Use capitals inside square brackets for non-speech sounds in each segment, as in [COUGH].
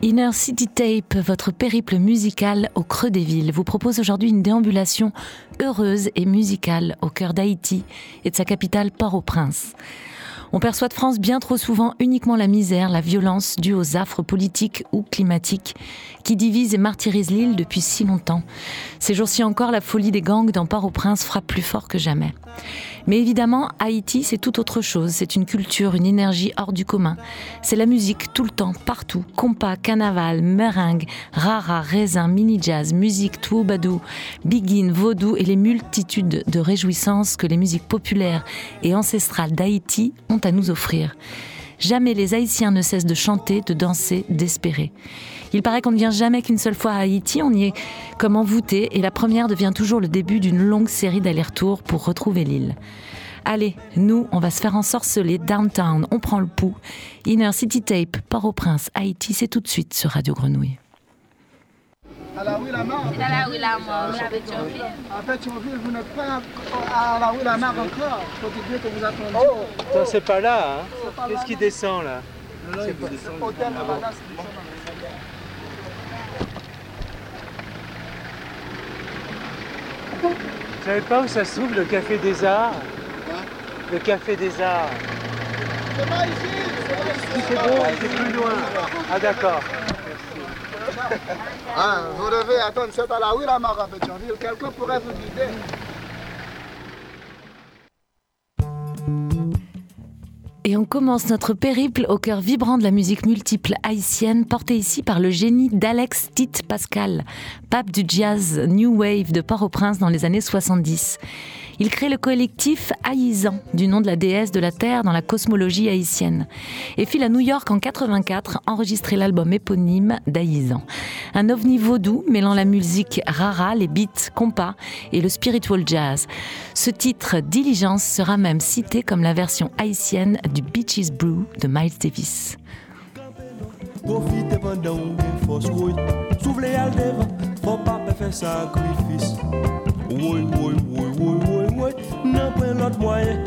Inner City Tape, votre périple musical au creux des villes, vous propose aujourd'hui une déambulation heureuse et musicale au cœur d'Haïti et de sa capitale Port-au-Prince. On perçoit de France bien trop souvent uniquement la misère, la violence due aux affres politiques ou climatiques qui divisent et martyrisent l'île depuis si longtemps. Ces jours-ci encore, la folie des gangs dans Port-au-Prince frappe plus fort que jamais. Mais évidemment, Haïti, c'est tout autre chose. C'est une culture, une énergie hors du commun. C'est la musique tout le temps, partout. Compas, carnaval, meringue, rara, raisin, mini-jazz, musique, toubadou, biguine, vaudou et les multitudes de réjouissances que les musiques populaires et ancestrales d'Haïti ont à nous offrir. Jamais les Haïtiens ne cessent de chanter, de danser, d'espérer. Il paraît qu'on ne vient jamais qu'une seule fois à Haïti, on y est comme envoûté, et la première devient toujours le début d'une longue série d'allers-retours pour retrouver l'île. Allez, nous, on va se faire ensorceler downtown, on prend le pouls. Inner City Tape, Port-au-Prince, Haïti, c'est tout de suite sur Radio Grenouille. À la rue Lamar C'est à la rue Lamar, à Pétionville. À Pétionville, vous n'êtes pas à la rue Lamar encore. Faut dire que vous attendez. Oh, Attends, c'est pas là, hein Qu'est-ce qui descend là C'est pas hôtel de Madame Vous savez pas où ça se trouve le Café des Arts Le Café des Arts. C'est pas ici, c'est pas ici. C'est bon, c'est plus loin. Ah d'accord. Ah, vous devez attendre, c'est à la rue Lamar à Pétionville. Quelqu'un pourrait vous guider. Et on commence notre périple au cœur vibrant de la musique multiple haïtienne, portée ici par le génie d'Alex Tite Pascal, pape du jazz New Wave de Port-au-Prince dans les années 70. Il crée le collectif Haïzan, du nom de la déesse de la Terre dans la cosmologie haïtienne, et file à New York en 84 enregistrer l'album éponyme d'Haïzan. Un ovni vaudou mêlant la musique rara, les beats, compas et le spiritual jazz. Ce titre, Diligence, sera même cité comme la version haïtienne du Beaches Brew de Miles Davis. Woy Nan pren lot mwayen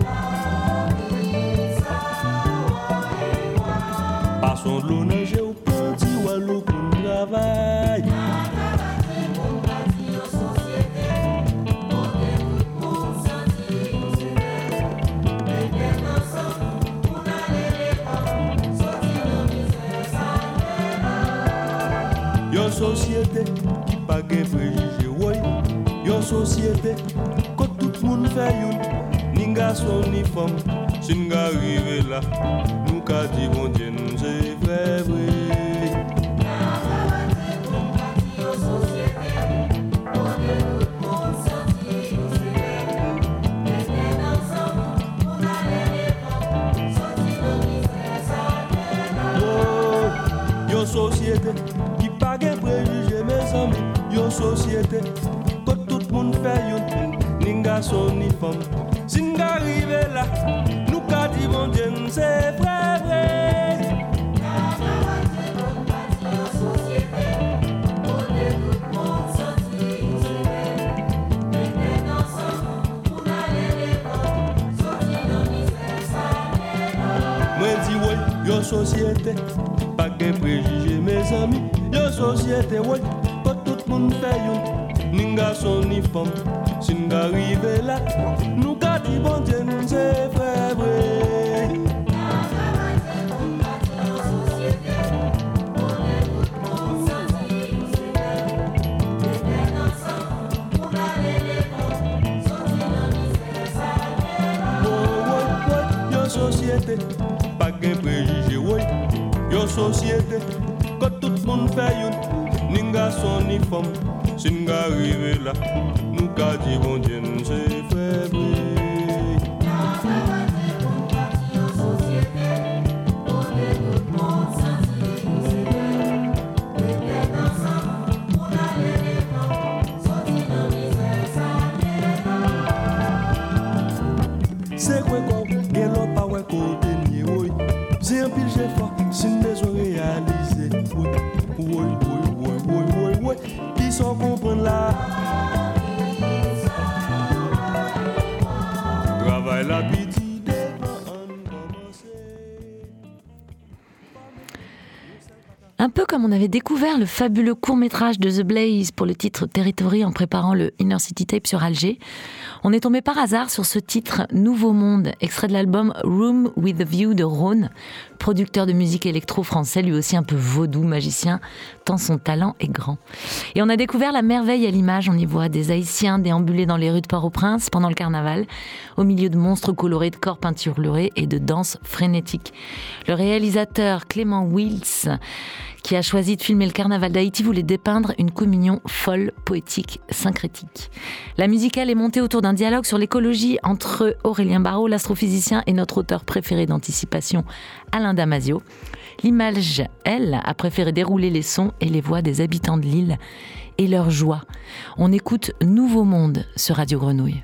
Pason dlo nanje ou panti walo pou travay Yon sosyete ki pa gen prejije woy Yon sosyete moun fè yon Ni ni Sin nga rive la Nou ka di bon se vre sosyete ki pa gen me Yon sosyete ko tout moun fè yon Ni nga son ni fom Sin rive la Nou ka di bon djen se vre woy, yon sosyete Pa gen prejije me zami Yon sosyete woy, ko tout moun fè yon Ni nga son ni fom Sin nga rive la Nou ka di bon se Woy, woy, woy, Yon sosyete Pa gen prejije woy Yon sosyete Ko tout moun fè yon Ni nga son ni fom la Nou ka di bon djen se fè on avait découvert le fabuleux court-métrage de The Blaze pour le titre Territory en préparant le Inner City Tape sur Alger, on est tombé par hasard sur ce titre Nouveau Monde, extrait de l'album Room with a View de Rhône, producteur de musique électro français, lui aussi un peu vaudou magicien, tant son talent est grand. Et on a découvert la merveille à l'image, on y voit des Haïtiens déambuler dans les rues de Port-au-Prince pendant le carnaval, au milieu de monstres colorés, de corps peinturlurés et de danses frénétiques. Le réalisateur Clément Wills qui a choisi de filmer le carnaval d'Haïti voulait dépeindre une communion folle, poétique, syncrétique. La musicale est montée autour d'un dialogue sur l'écologie entre Aurélien Barraud, l'astrophysicien, et notre auteur préféré d'anticipation, Alain Damasio. L'image, elle, a préféré dérouler les sons et les voix des habitants de l'île et leur joie. On écoute Nouveau Monde sur Radio Grenouille.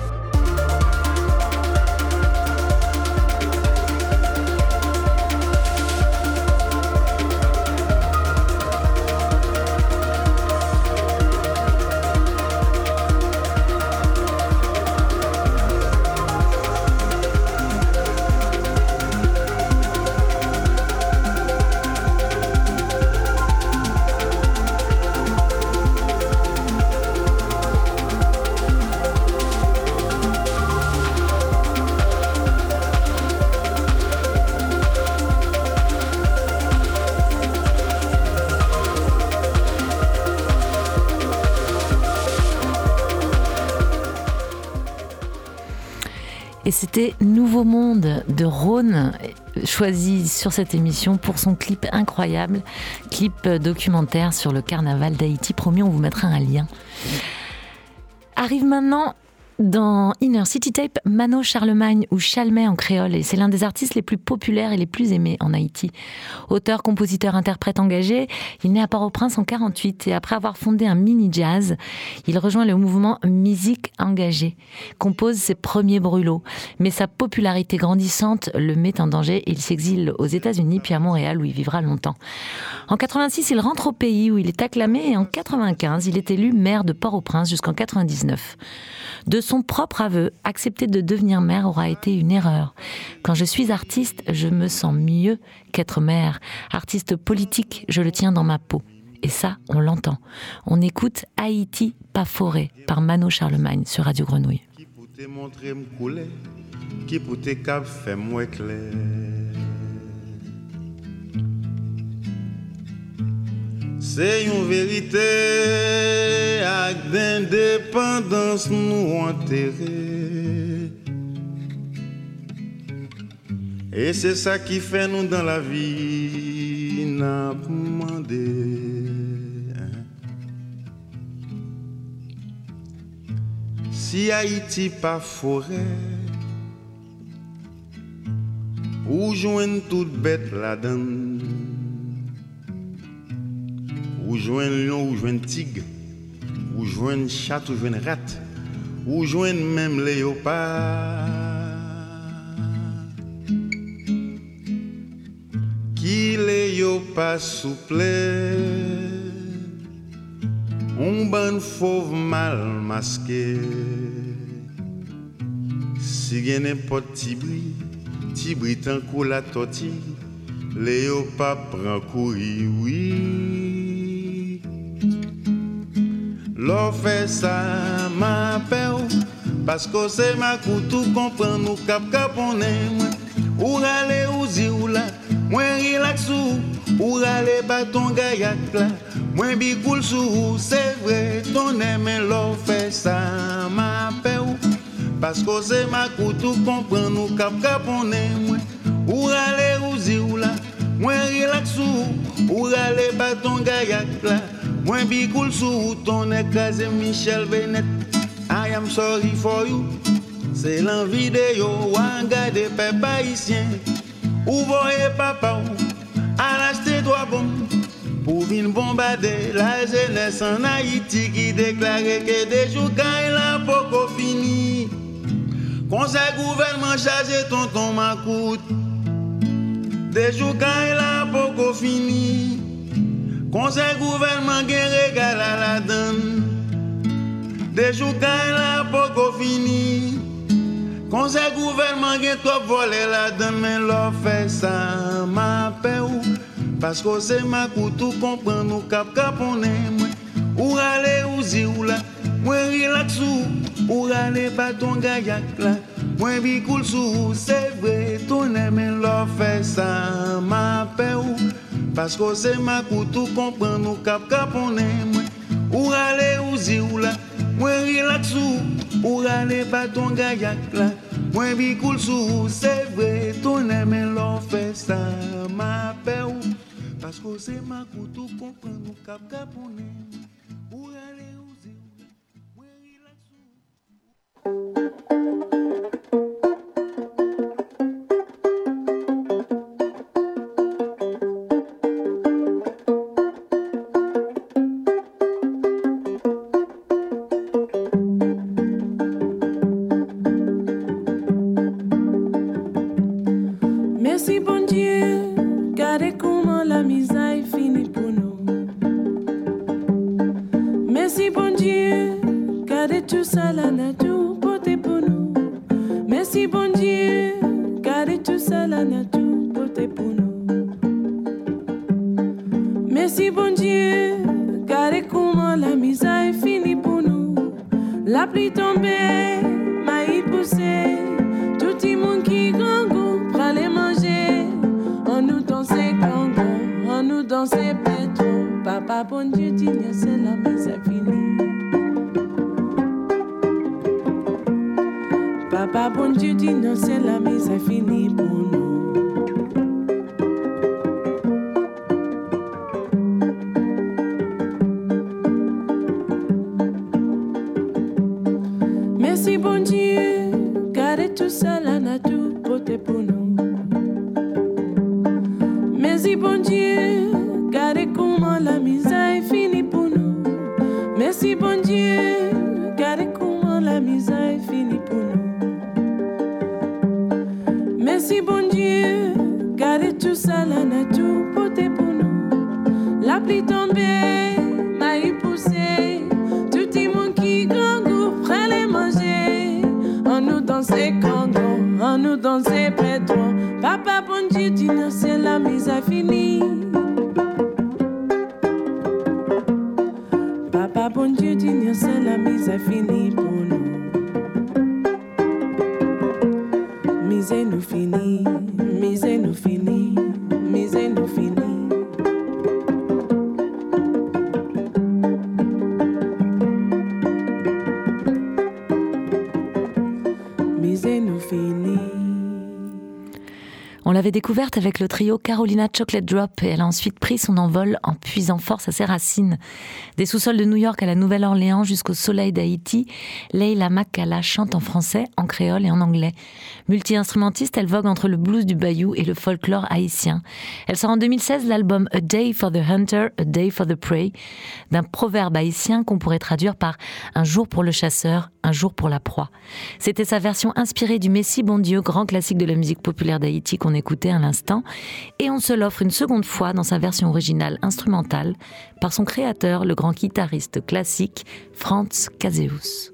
c'était Nouveau Monde de Rhône, choisi sur cette émission pour son clip incroyable, clip documentaire sur le carnaval d'Haïti. Promis, on vous mettra un lien. Arrive maintenant dans Inner City Tape, Mano Charlemagne ou Chalmet en créole, et c'est l'un des artistes les plus populaires et les plus aimés en Haïti. Auteur, compositeur, interprète engagé, il naît à Port-au-Prince en 48 et après avoir fondé un mini jazz, il rejoint le mouvement Musique engagée, compose ses premiers brûlots, mais sa popularité grandissante le met en danger et il s'exile aux États-Unis puis à Montréal où il vivra longtemps. En 86, il rentre au pays où il est acclamé et en 95, il est élu maire de Port-au-Prince jusqu'en 99. De son propre aveu, accepter de devenir mère aura été une erreur. Quand je suis artiste, je me sens mieux qu'être mère. Artiste politique, je le tiens dans ma peau. Et ça, on l'entend. On écoute Haïti, pas forêt, par Mano Charlemagne sur Radio Grenouille. C'est une vérité d'indépendance nous enterré. Et c'est ça qui fait nous dans la vie n'a demandé. Si Haïti pas forêt, où joignent toute bête donne ou joindre lion, ou joindre tigre, ou joindre chat, ou joindre rat, ou joindre même léopard. Qui léopard souple, un ban fauve mal masqué. Si gen n'importe tibri, tibri tant la tortille, léopard prend courir, oui. Lo fe sa ma pe ou Pasko se makoutou kompren nou kap kaponnen mwen. Ou rale ou zi ou la Mwen rilaks ou Ou rale baton gayak la Mwen bikoul sou ou Se vre tonnen men lo fe sa ma pe ou Pasko se makoutou kompren nou kap kaponnen mwen. Ou rale ou zi ou la Mwen rilaks ou Ou rale baton gayak la Mwen bi koul sou ton écrasé Michel Bennett. I am sorry for you. C'est l'envie de yo Wan gade pep haïtien. Ou voye papa ou A l'acheter droit bon. Pour vin bombarder la jeunesse en Haïti Qui déclare que des jours quand il a poco fini. Conseil gouvernement chargé tonton Macoute Des jours quand il a poco fini Conseil gouvernement gen régal à la. Des jours quand la poco fini. Conseil gouvernement gen trop volé la donne, mais l'on fait ça, ma paix ou. Parce que c'est ma coutou comprend nous cap cap on est Ou aller ou zi ou là. Moi relax ou. Ou aller bâton gaillac là. Moi bi cool sous, c'est vrai, ton aime l'on fait ça, ma paix ou. Parce que c'est ma coutou comprend nous cap cap on est Ou aller ou zi ou là? Moi relax ou Ou aller bâton gaillac là? Moi bi cool sous. C'est vrai ton aime l'on fait ça. Ma paix ou. Parce que c'est ma coutou comprend nous danser pétro. Papa bon Dieu dit c'est la misère finie. Papa Papa bon Dieu dit non, c'est la mise à fini pour nous. Avec le trio Carolina Chocolate Drop et elle a ensuite pris son envol en puisant force à ses racines. Des sous-sols de New York à la Nouvelle-Orléans jusqu'au soleil d'Haïti, Leila Makala chante en français, en créole et en anglais. Multi-instrumentiste, elle vogue entre le blues du bayou et le folklore haïtien. Elle sort en 2016 l'album A Day for the Hunter, A Day for the Prey, d'un proverbe haïtien qu'on pourrait traduire par un jour pour le chasseur, un jour pour la proie. C'était sa version inspirée du Messie bon Dieu, grand classique de la musique populaire d'Haïti qu'on écoutait à l'instant, et on se l'offre une seconde fois dans sa version originale instrumentale par son créateur, le grand guitariste classique Franz Caseus.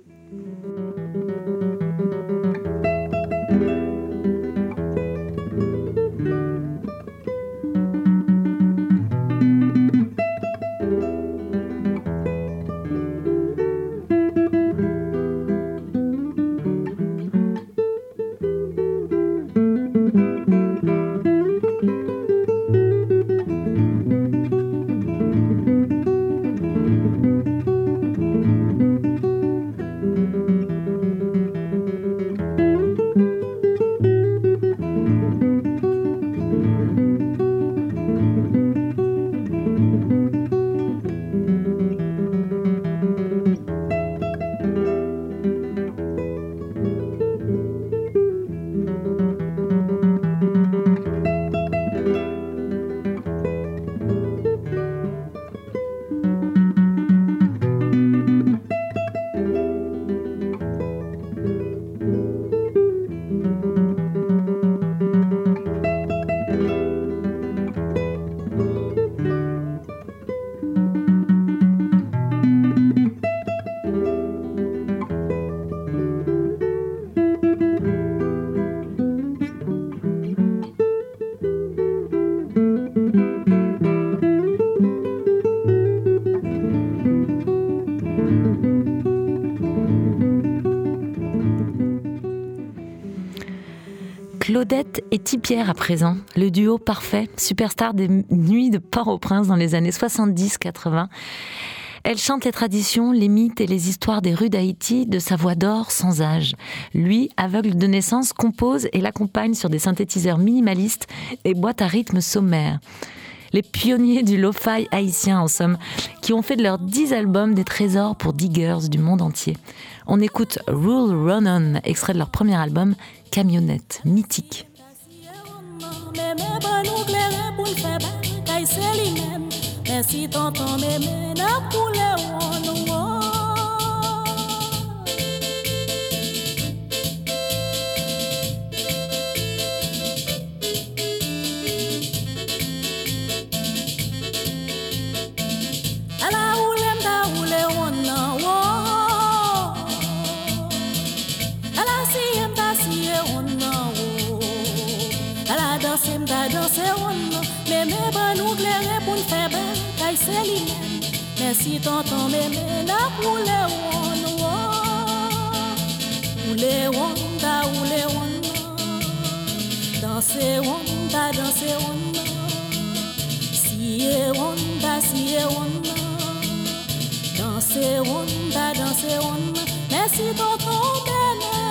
Claudette et Tipierre à présent, le duo parfait, superstar des nuits de Port-au-Prince dans les années 70-80. Elle chante les traditions, les mythes et les histoires des rues d'Haïti de sa voix d'or sans âge. Lui, aveugle de naissance, compose et l'accompagne sur des synthétiseurs minimalistes et boîtes à rythme sommaire. Les pionniers du lo-fi haïtien, en somme, qui ont fait de leurs dix albums des trésors pour diggers du monde entier. On écoute Rule Run On, extrait de leur premier album, Camionnette, mythique. febel kaj selinen Mersi tonton meme la poule won won Poule won da poule won Danse won da danse won Siye won da siye won Danse won da danse won Mersi tonton meme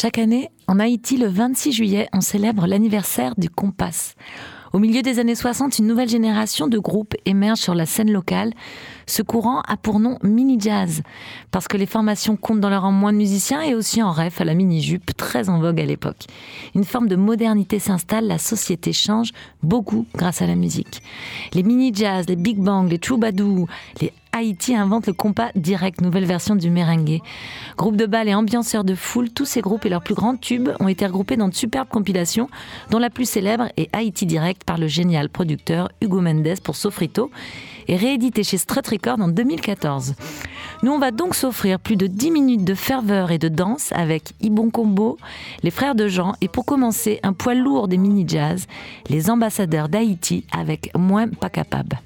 Chaque année, en Haïti, le 26 juillet, on célèbre l'anniversaire du Compas. Au milieu des années 60, une nouvelle génération de groupes émerge sur la scène locale. Ce courant a pour nom Mini Jazz, parce que les formations comptent dans leur rang moins de musiciens et aussi en ref à la mini-jupe, très en vogue à l'époque. Une forme de modernité s'installe, la société change beaucoup grâce à la musique. Les mini jazz, les big bang, les troubadours, les Haïti invente le compas direct, nouvelle version du merengue. Groupe de bal et ambianceurs de foule, tous ces groupes et leurs plus grands tubes ont été regroupés dans de superbes compilations, dont la plus célèbre est Haïti Direct par le génial producteur Hugo Mendes pour Sofrito et réédité chez Strut Records en 2014. Nous, on va donc s'offrir plus de 10 minutes de ferveur et de danse avec Ibon Combo, les frères de Jean et pour commencer, un poids lourd des mini-jazz, les ambassadeurs d'Haïti avec Moins pas capable.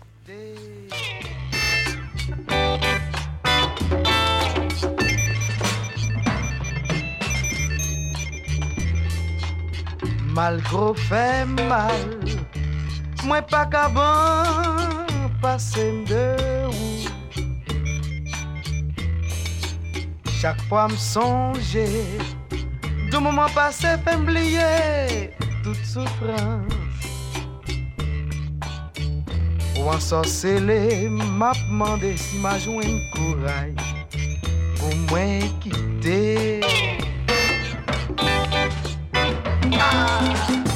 Mal gros fait mal, moi pas qu'avant passer de où. Chaque fois me songer, du moment passé fait oublier toute souffrance. Ou en sorcelé, m'a demandé si m'a une courage pour moi ah.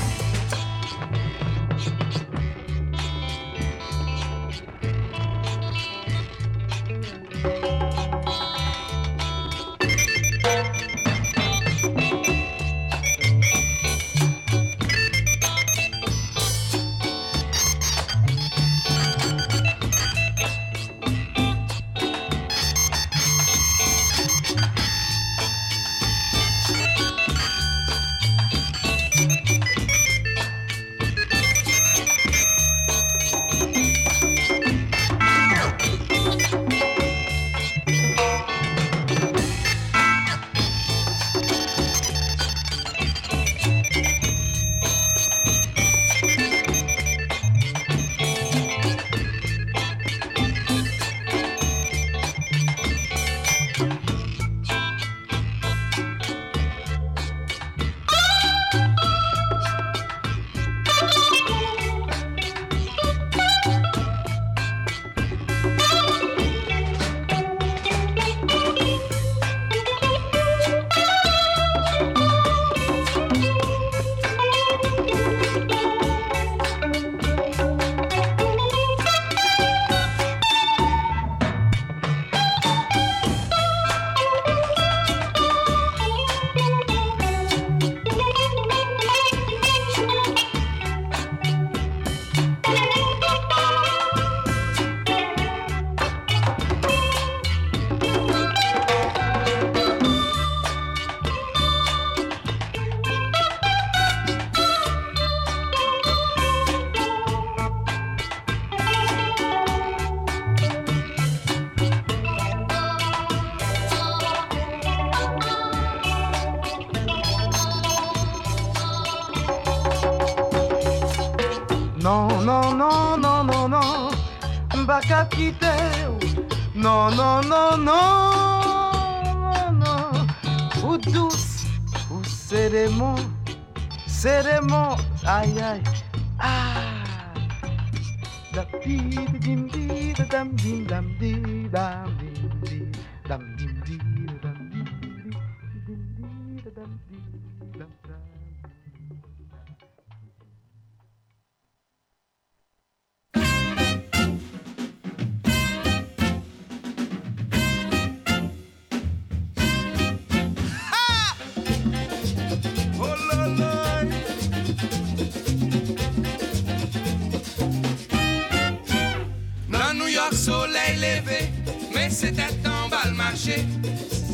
c'était en bal marché.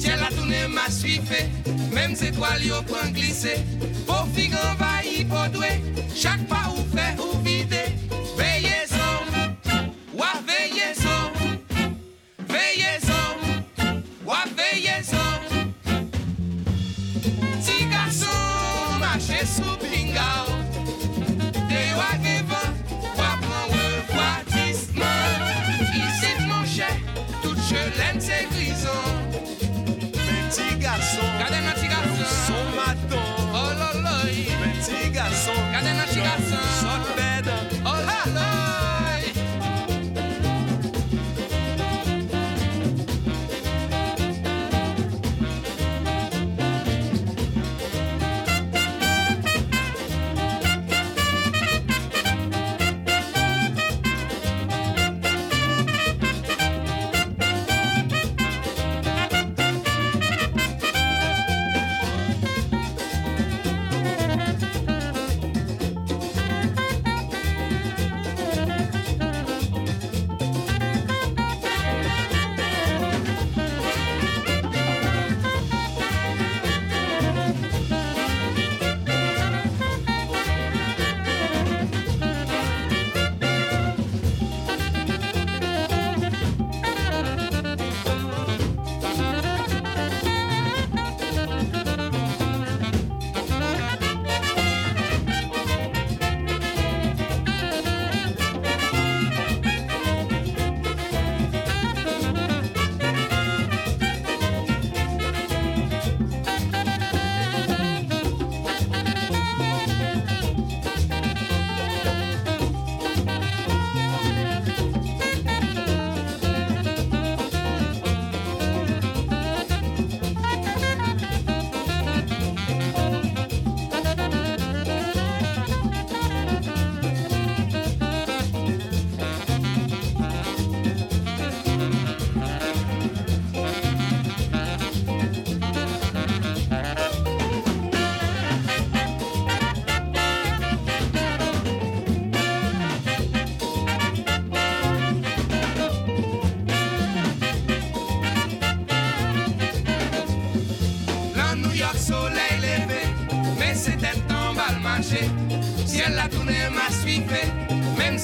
Tiens la tournée m'a suivi, même étoiles yo prend glissé. Pour figure envahi pour doué, chaque pas ou.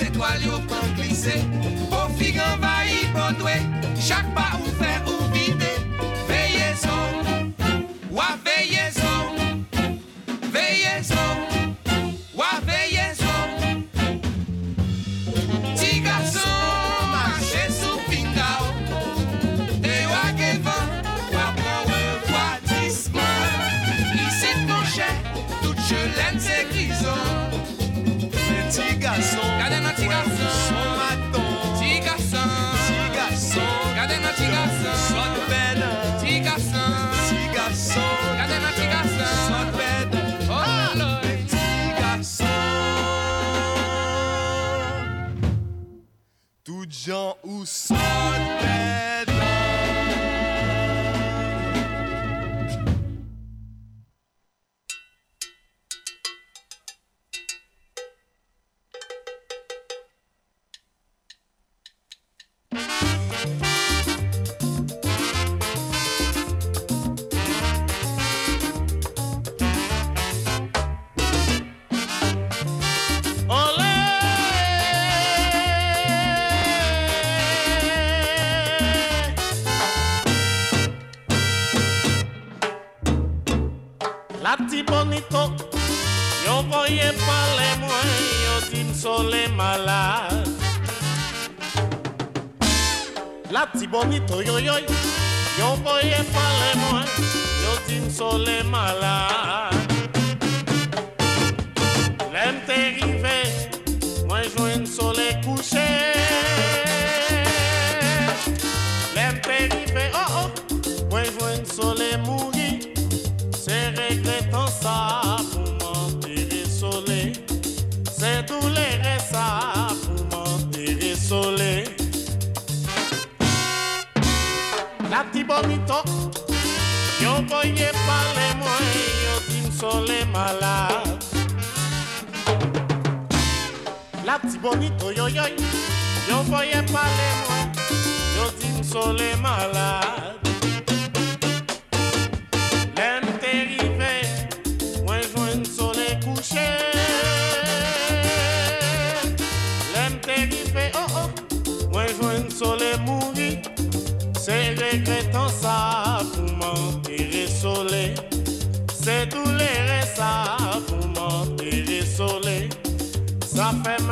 Étoiles au pan glissé. Gens son te mouri Se rekretan sa pou m'enterre sole Se doulere sa pou m'enterre sole Sa fe m'enterre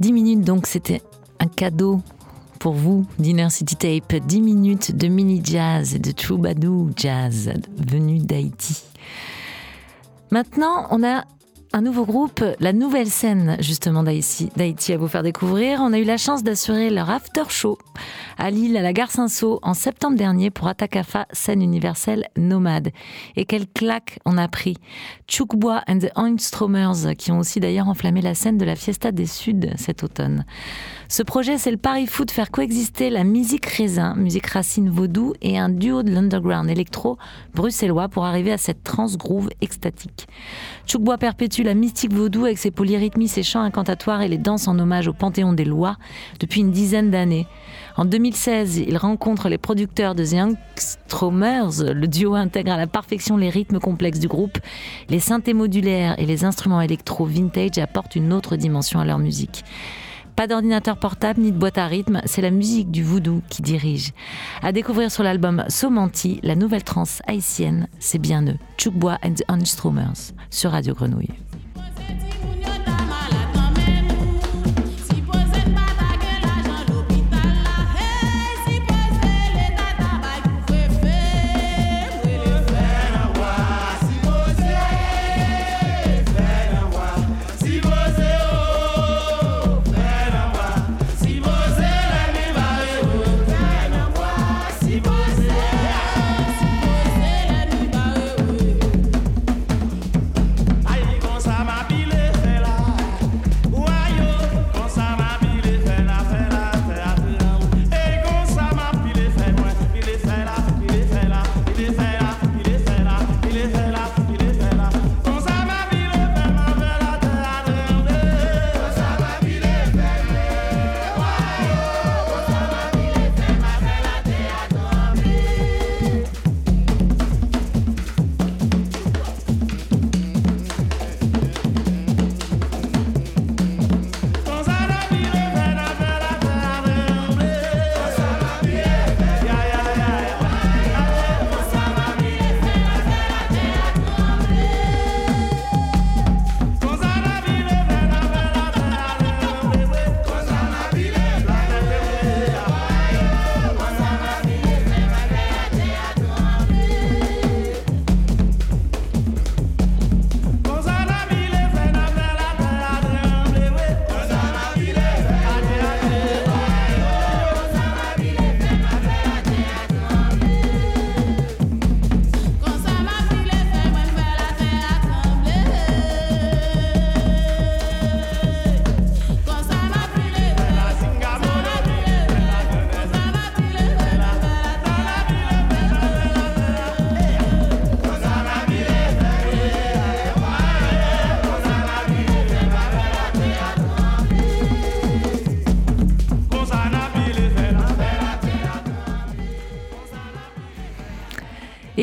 10 minutes, donc c'était un cadeau pour vous d'Inner City Tape. 10 minutes de mini jazz et de troubadour jazz venu d'Haïti. Maintenant, on a un nouveau groupe, la nouvelle scène justement d'Haïti, à vous faire découvrir. On a eu la chance d'assurer leur after show à Lille, à la gare Saint-Saul, en septembre dernier pour Atakafa, scène universelle nomade. Et quelle claque on a pris Chukbois and the Oinstromers, qui ont aussi d'ailleurs enflammé la scène de la Fiesta des Suds cet automne. Ce projet, c'est le pari fou de faire coexister la musique raisin, musique racine vaudou, et un duo de l'underground électro bruxellois pour arriver à cette trance groove extatique. Chukbois perpétue la mystique vaudou avec ses polyrythmies, ses chants incantatoires et les danses en hommage au Panthéon des Lois depuis une dizaine d'années. En 2016, il rencontre les producteurs de The Youngstromers. Le duo intègre à la perfection les rythmes complexes du groupe. Les synthés modulaires et les instruments électro vintage apportent une autre dimension à leur musique. Pas d'ordinateur portable ni de boîte à rythme, c'est la musique du voodoo qui dirige. À découvrir sur l'album Somanti, la nouvelle trance haïtienne, c'est bien eux, Chukbois and the Unstromers, sur Radio Grenouille.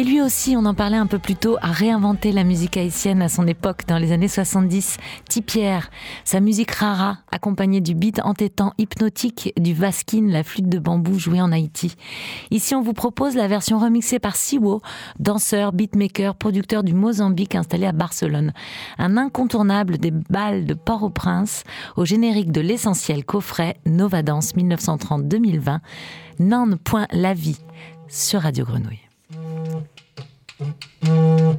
Lui aussi, on en parlait un peu plus tôt, a réinventé la musique haïtienne à son époque, dans les années 70. Tipierre, sa musique rara, accompagnée du beat entêtant hypnotique du vaskin, la flûte de bambou jouée en Haïti. Ici, on vous propose la version remixée par Siwo, danseur, beatmaker, producteur du Mozambique installé à Barcelone. Un incontournable des balles de Port-au-Prince, au générique de l'essentiel coffret Nova Dance 1930-2020, Nan Point la vie sur Radio Grenouille. Mm-hmm.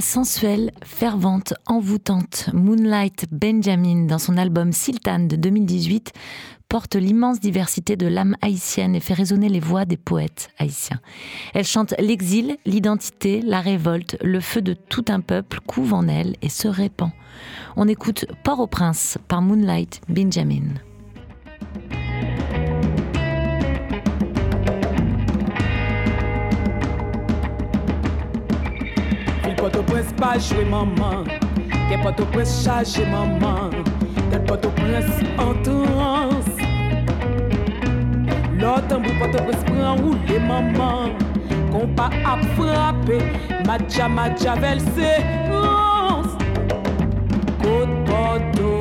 Sensuelle, fervente, envoûtante, Moonlight Benjamin, dans son album Sultan de 2018, porte l'immense diversité de l'âme haïtienne et fait résonner les voix des poètes haïtiens. Elle chante l'exil, l'identité, la révolte, le feu de tout un peuple couve en elle et se répand. On écoute Port-au-Prince par Moonlight Benjamin. Port-au-Prince pas jouer maman. Que Port-au-Prince chargé maman. Tel Port-au-Prince en L'autre bout Port-au-Prince prend rouler maman. Qu'on pas à frapper Madja Madja versé Côte Port-au-Prince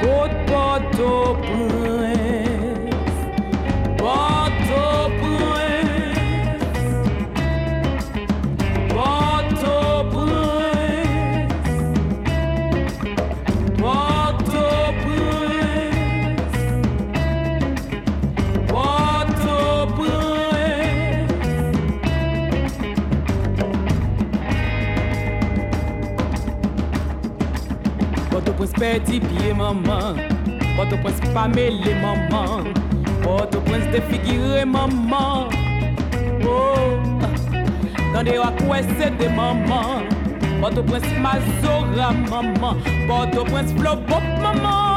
Côte Port-au-Prince pedi piye maman Boto prens pa mele maman Boto prens defigire maman Oh, dans tande wakwese de maman Boto prens mazora maman Boto prens flobop maman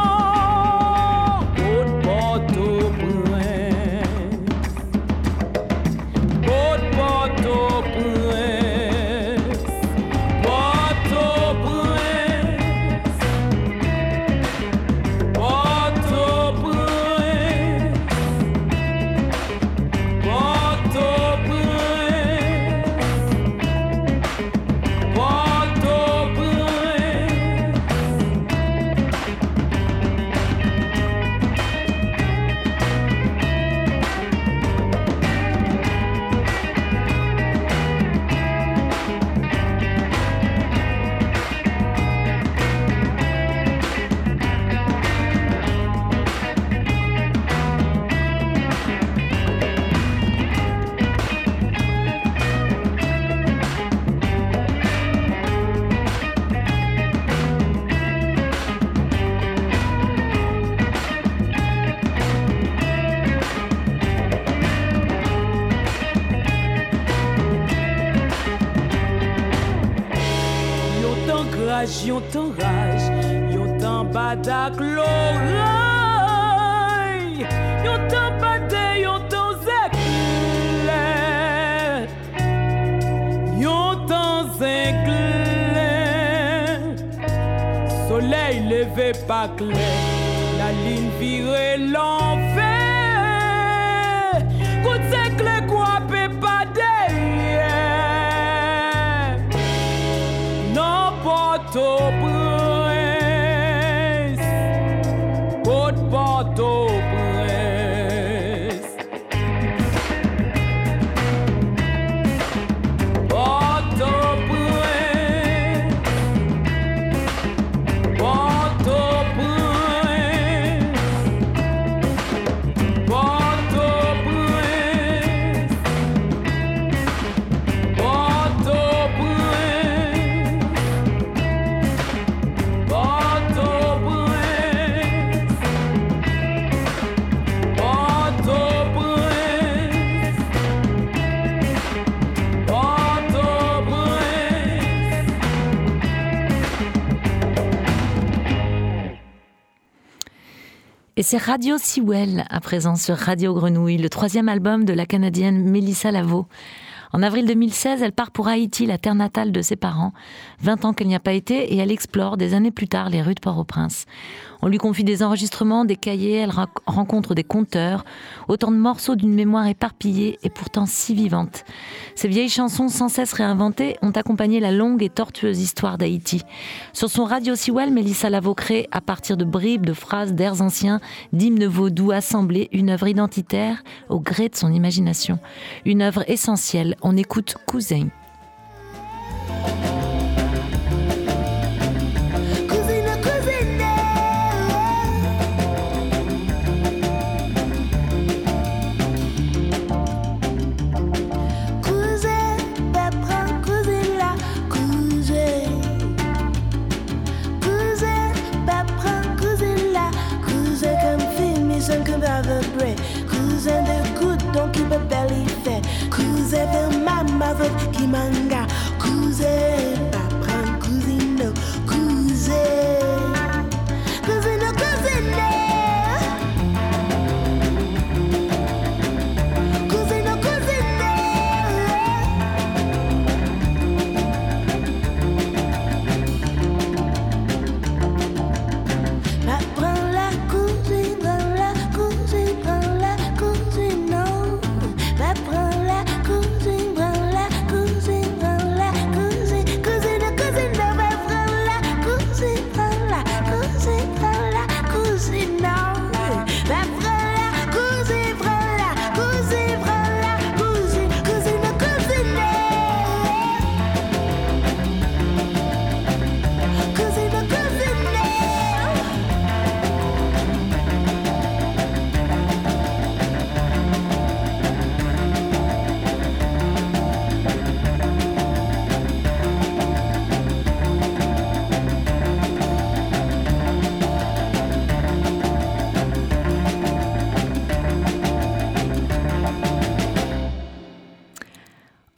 Et c'est Radio Sewell, à présent sur Radio Grenouille, le troisième album de la Canadienne Mélissa Lavo. En avril 2016, elle part pour Haïti, la terre natale de ses parents. 20 ans qu'elle n'y a pas été et elle explore des années plus tard les rues de Port-au-Prince. On lui confie des enregistrements, des cahiers, elle rencontre des conteurs, autant de morceaux d'une mémoire éparpillée et pourtant si vivante. Ces vieilles chansons sans cesse réinventées ont accompagné la longue et tortueuse histoire d'Haïti. Sur son Radio Sewell, Mélissa Lavo crée, à partir de bribes, de phrases, d'airs anciens, d'hymnes vaudous assemblés, une œuvre identitaire au gré de son imagination. Une œuvre essentielle. On écoute Cousin. Avec qui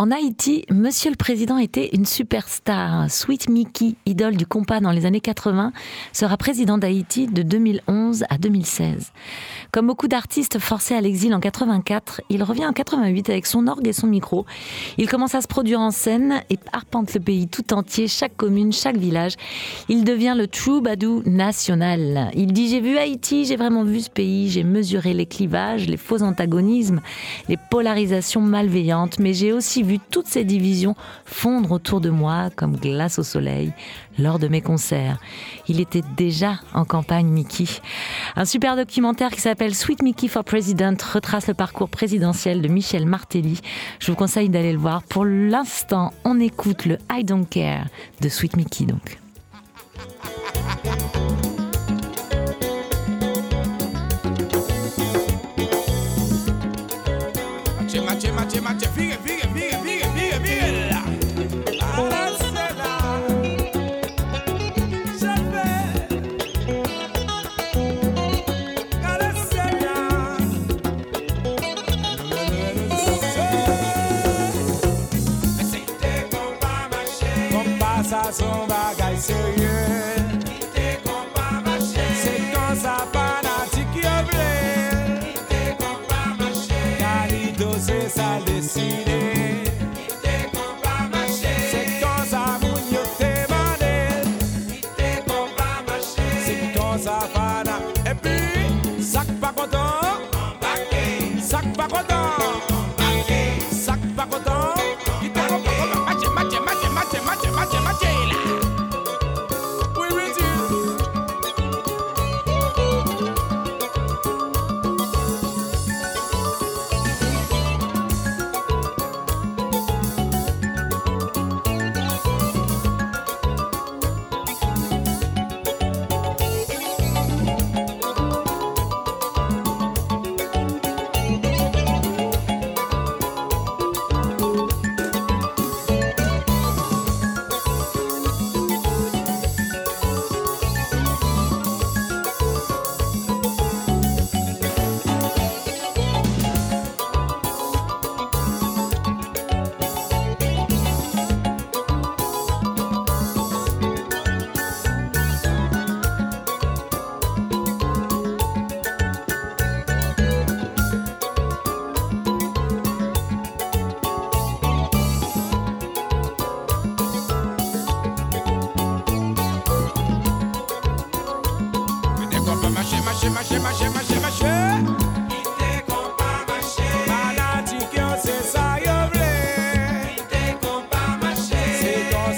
En Haïti, Monsieur le Président était une superstar. Sweet Mickey, idole du compas dans les années 80, sera président d'Haïti de 2011 à 2016. Comme beaucoup d'artistes forcés à l'exil en 84, il revient en 88 avec son orgue et son micro. Il commence à se produire en scène et arpente le pays tout entier, chaque commune, chaque village. Il devient le troubadour national. Il dit J'ai vu Haïti, j'ai vraiment vu ce pays, j'ai mesuré les clivages, les faux antagonismes, les polarisations malveillantes, mais j'ai aussi vu toutes ces divisions fondre autour de moi comme glace au soleil lors de mes concerts. Il était déjà en campagne Mickey. Un super documentaire qui s'appelle Sweet Mickey for President retrace le parcours présidentiel de Michel Martelly. Je vous conseille d'aller le voir. Pour l'instant, on écoute le I Don't Care de Sweet Mickey donc. Son bagay sérieux.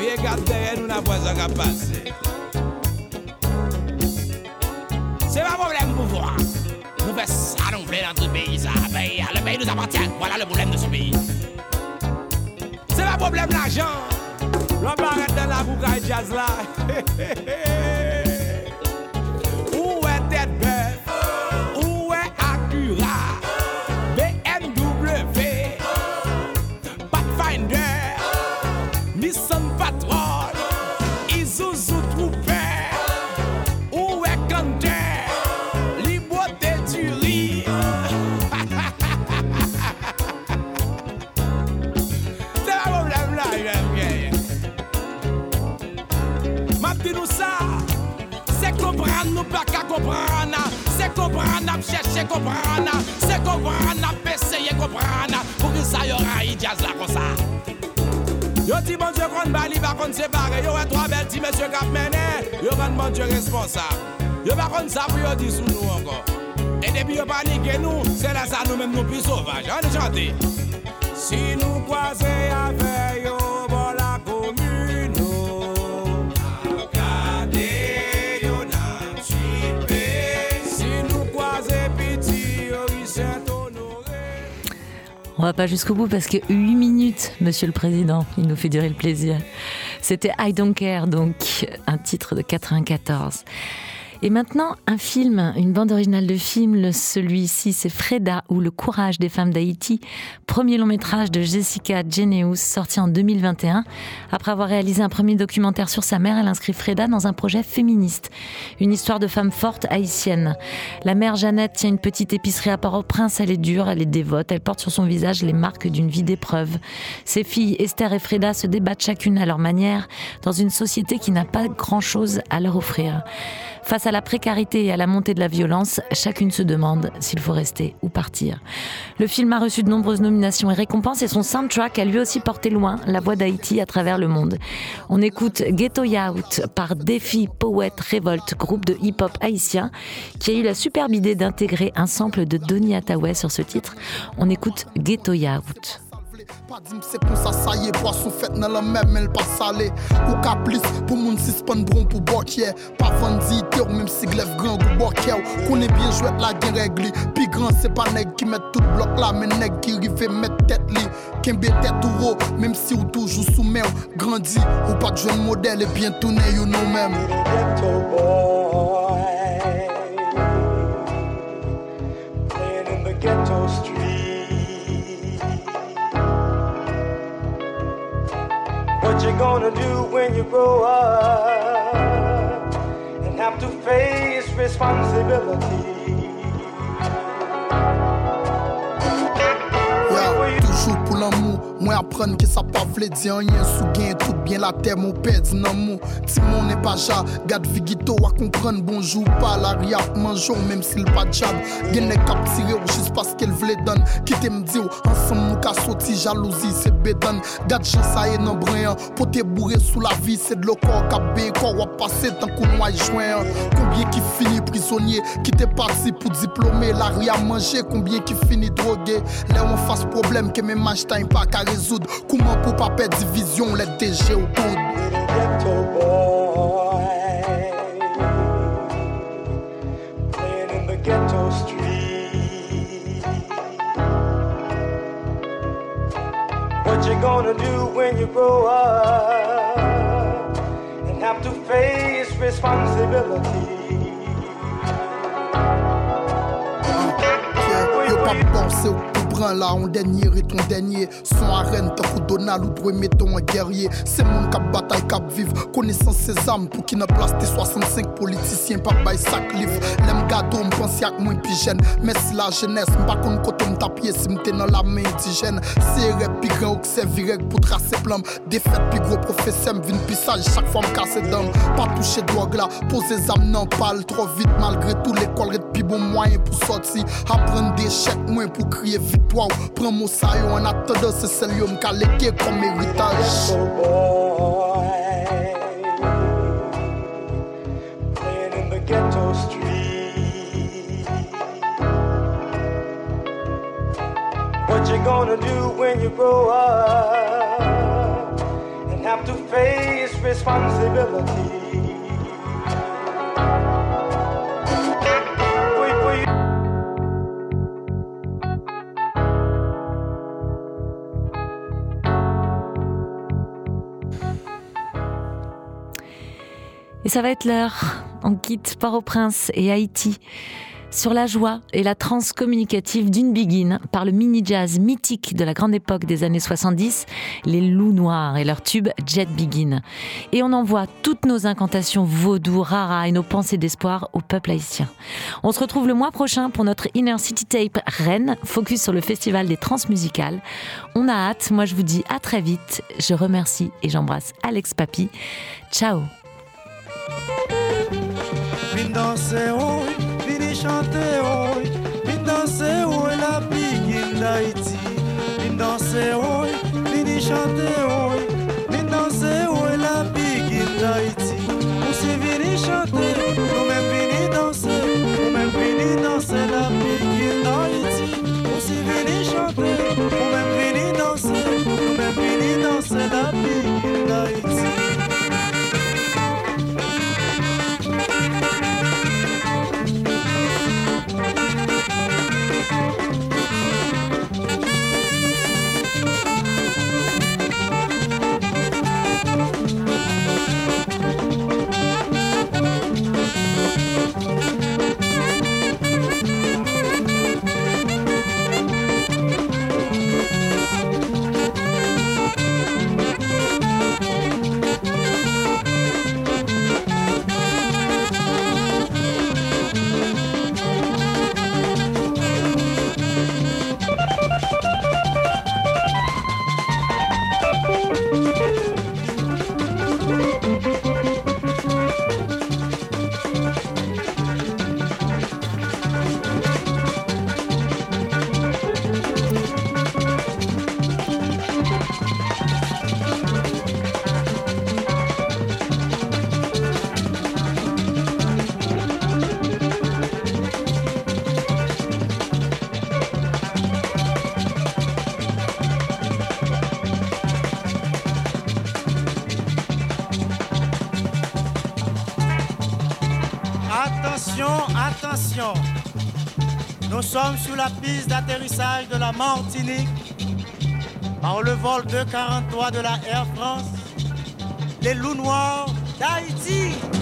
Nous chargés fanatiques, puis regarde derrière nous la voisin qui a passé. C'est pas problème pouvoir. Nous faisons ça, nous voulons dans tout. Ben, le pays nous appartient. Voilà le problème de ce pays. C'est pas problème l'argent. L'on la jazz. Où [LAUGHS] comprendre, chercher comprendre. C'est comprendre, comprendre. Pour que ça y aura jazz. Yo dit bon Dieu bali va qu'on. Yo ouais trois belles qui mené. Yo responsable. Yo pas qu'on nous encore. Et depuis yo panique nous, c'est là ça nous même nous plus sauvages. Si nous avec On va pas jusqu'au bout parce que 8 minutes, monsieur le président, il nous fait durer le plaisir. C'était I Don't Care, donc un titre de 94. Et maintenant, un film, une bande originale de film. Celui-ci, c'est Freda ou Le courage des femmes d'Haïti, premier long métrage de Jessica Geneus, sorti en 2021. Après avoir réalisé un premier documentaire sur sa mère, elle inscrit Freda dans un projet féministe. Une histoire de femme forte haïtienne. La mère Jeannette tient une petite épicerie à Port-au-Prince. Elle est dure, elle est dévote, elle porte sur son visage les marques d'une vie d'épreuve. Ses filles, Esther et Freda, se débattent chacune à leur manière dans une société qui n'a pas grand-chose à leur offrir. Face à la précarité et à la montée de la violence, chacune se demande s'il faut rester ou partir. Le film a reçu de nombreuses nominations et récompenses et son soundtrack a lui aussi porté loin la voix d'Haïti à travers le monde. On écoute Ghetto Yaout par Défi Poet Revolt, groupe de hip-hop haïtien, qui a eu la superbe idée d'intégrer un sample de Donny Hathaway sur ce titre. On écoute Ghetto Yaout. Pa di m se kon sa saye, poason fet nan la mem men l pa sale Ou ka plis pou moun si span bron pou bokye Pa fandi ite ou menm si glev gran gou bokye ou Konen bien jwet la gen regli Pi gran se pa neg ki met tout blok la Men neg ki rive met tet li Kenbe tet ou ro, menm si ou toujou sou men ou Grandi ou pa jwen model e bien toune you nou menm gonna do when you grow up and have to face responsibility? Toujou pou l'amou, mwen apren ki sa pa vle di an yen Sou tout bien la terre, mon pè di nan mou Ti moun e pa ja, gad vigito wa kompren bonjou pa La riap manjou, menm si l pa jab Gen ne kap tire ou jis paske l vle don Kite m di ou, ansam mou ka soti jalouzi se bedan Gad jan sa e nan breyan, pote bourre sou la vi Se de lo kor kap be, kor wap pase tan kou noy jwen Kombien ki fini prisonnier, ki te pasi pou diplome La riap manje, kombien ki fini droge Le ou fas problem ke men maj time pa ka rezoud Kouman pou pa pe division let ou koud Ghetto boy Playing in the ghetto street What you gonna do when you grow up And have to face responsibility? Yo bran la On denye re ton denye Son arène tan kou Donald ou dwe meton an guerrier. Se moun kap batay kap viv Konesan se zam pou ki nan plas te 65 politisyen pa bay sak liv Lem gado m pansi ak mwen pi jen Mes la jenes m bakon kote m tapye si m te nan la men indijen Se rep pi gran ou kse virek pou trase plam Defet pi gro profesem vin pisaj chak fwa m kase dam Pa touche drog la, pose zam nan pal Tro vit malgre tout l'ekol ret pi bon mwayen pou soti Apren de chek mwen pou kriye victoire Pren ghetto street What you gonna do when you grow up and have to face responsibility? Ça va être l'heure. On quitte Port-au-Prince et Haïti sur la joie et la trance communicative d'une begin par le mini-jazz mythique de la grande époque des années 70, les Loups Noirs et leur tube Jet Begin. Et on envoie toutes nos incantations vaudou, rara et nos pensées d'espoir au peuple haïtien. On se retrouve le mois prochain pour notre Inner City Tape Rennes, focus sur le festival des transmusicales. On a hâte, moi je vous dis à très vite. Je remercie et j'embrasse Alex Papi. Ciao Vin danser, oh, vini chanter, oh, vin danser, oh, la begin d'Haïti. Vin danser, oh, vini chanter, oh, vin danser, oh, la begin d'Haïti. On s'est vini chanter, nous même vini danser, nous même vini danser la begin d'Haïti. On s'est vini chanter, nous même vini danser, nous même vini danser la begin la piste d'atterrissage de la Martinique par le vol 243 de la Air France, les loups noirs d'Haïti.